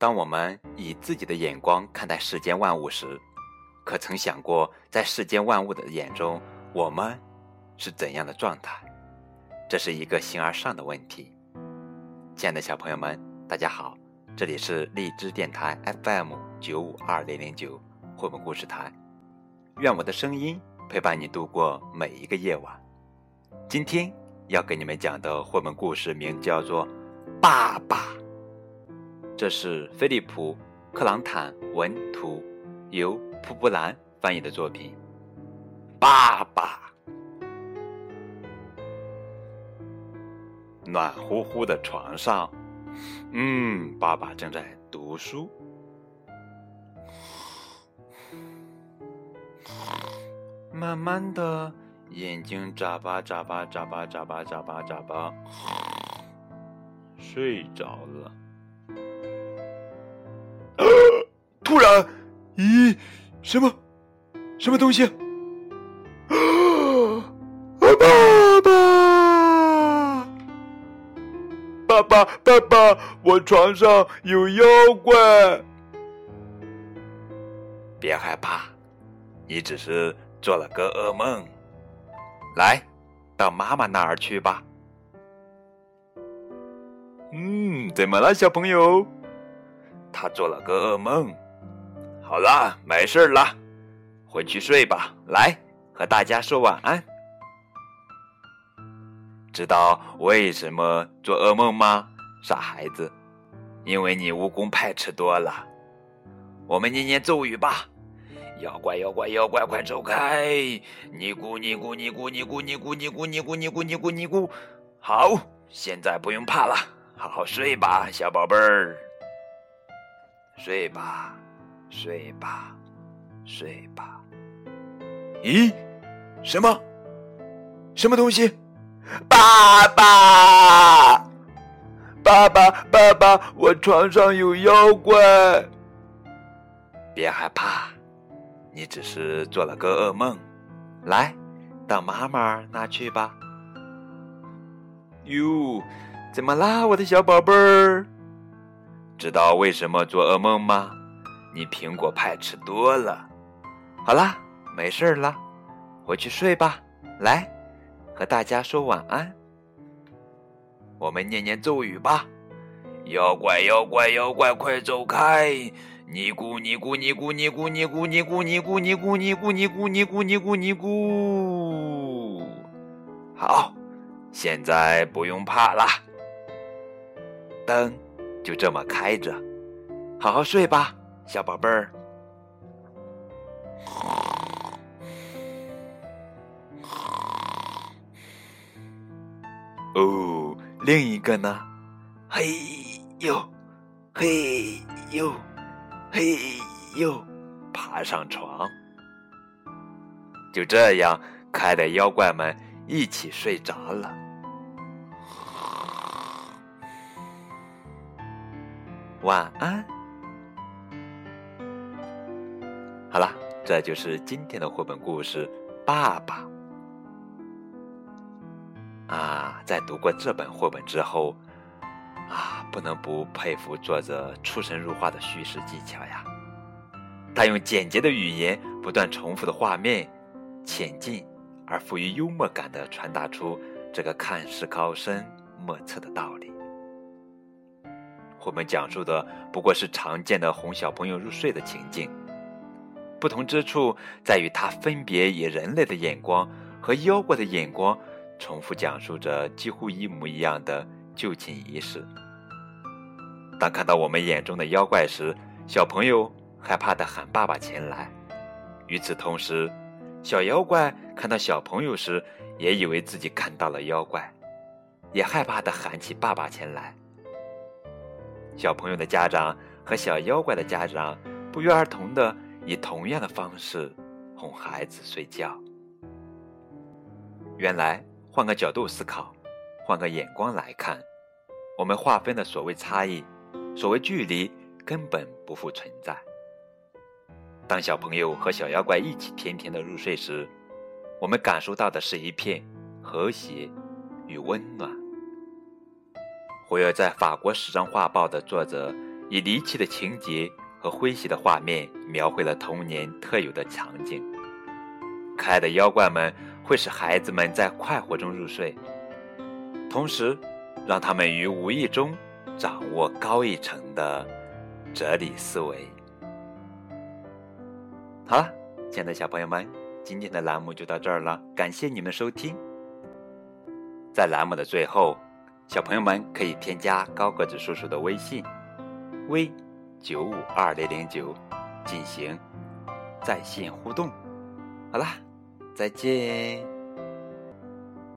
当我们以自己的眼光看待世间万物时，可曾想过，在世间万物的眼中，我们是怎样的状态？这是一个形而上的问题。亲爱的小朋友们，大家好，这里是荔枝电台 FM 九五二零零九绘本故事台，愿我的声音陪伴你度过每一个夜晚。今天要给你们讲的绘本故事名叫做《爸爸》。这是菲利普·克朗坦文图，由蒲布兰翻译的作品。爸爸，暖乎乎的床上，嗯，爸爸正在读书。慢慢的，眼睛眨巴眨巴眨巴眨巴眨巴眨巴，睡着了。突然，咦，什么？什么东西？啊！爸爸！爸爸！爸爸！我床上有妖怪！别害怕，你只是做了个噩梦。来，到妈妈那儿去吧。嗯，怎么了，小朋友？他做了个噩梦。好了，没事了，回去睡吧。来，和大家说晚安。知道为什么做噩梦吗，傻孩子？因为你蜈蚣派吃多了。我们念念咒语吧：妖怪，妖怪，妖怪，快走开！尼姑，尼姑，尼姑，尼姑，尼姑，尼姑，尼姑，尼姑，尼姑，尼姑。好，现在不用怕了，好好睡吧，小宝贝儿。睡吧。睡吧，睡吧。咦，什么？什么东西？爸爸，爸爸，爸爸，我床上有妖怪。别害怕，你只是做了个噩梦。来，到妈妈那去吧。哟，怎么啦，我的小宝贝儿？知道为什么做噩梦吗？你苹果派吃多了，好啦，没事了，回去睡吧。来，和大家说晚安。我们念念咒语吧：妖怪，妖怪，妖怪，快走开！尼姑，尼姑，尼姑，尼姑，尼姑，尼姑，尼姑，尼姑，尼姑，尼姑，尼姑，尼姑，尼姑。好，现在不用怕啦，灯就这么开着，好好睡吧。小宝贝儿，哦，另一个呢？嘿呦，嘿呦，嘿呦，爬上床。就这样，可爱的妖怪们一起睡着了。晚安。这就是今天的绘本故事《爸爸》啊。在读过这本绘本之后，啊，不能不佩服作者出神入化的叙事技巧呀。他用简洁的语言，不断重复的画面，浅近而富于幽默感的传达出这个看似高深莫测的道理。绘本讲述的不过是常见的哄小朋友入睡的情境。不同之处在于，他分别以人类的眼光和妖怪的眼光，重复讲述着几乎一模一样的就寝仪式。当看到我们眼中的妖怪时，小朋友害怕的喊爸爸前来；与此同时，小妖怪看到小朋友时，也以为自己看到了妖怪，也害怕的喊起爸爸前来。小朋友的家长和小妖怪的家长不约而同的。以同样的方式哄孩子睡觉。原来，换个角度思考，换个眼光来看，我们划分的所谓差异、所谓距离，根本不复存在。当小朋友和小妖怪一起甜甜的入睡时，我们感受到的是一片和谐与温暖。活跃在法国时装画报的作者以离奇的情节和诙谐的画面描绘了童年特有的场景。可爱的妖怪们会使孩子们在快活中入睡，同时让他们于无意中掌握高一层的哲理思维。好了，亲爱的小朋友们，今天的栏目就到这儿了，感谢你们收听。在栏目的最后，小朋友们可以添加高个子叔叔的微信微九五二零零九，进行在线互动。好啦，再见。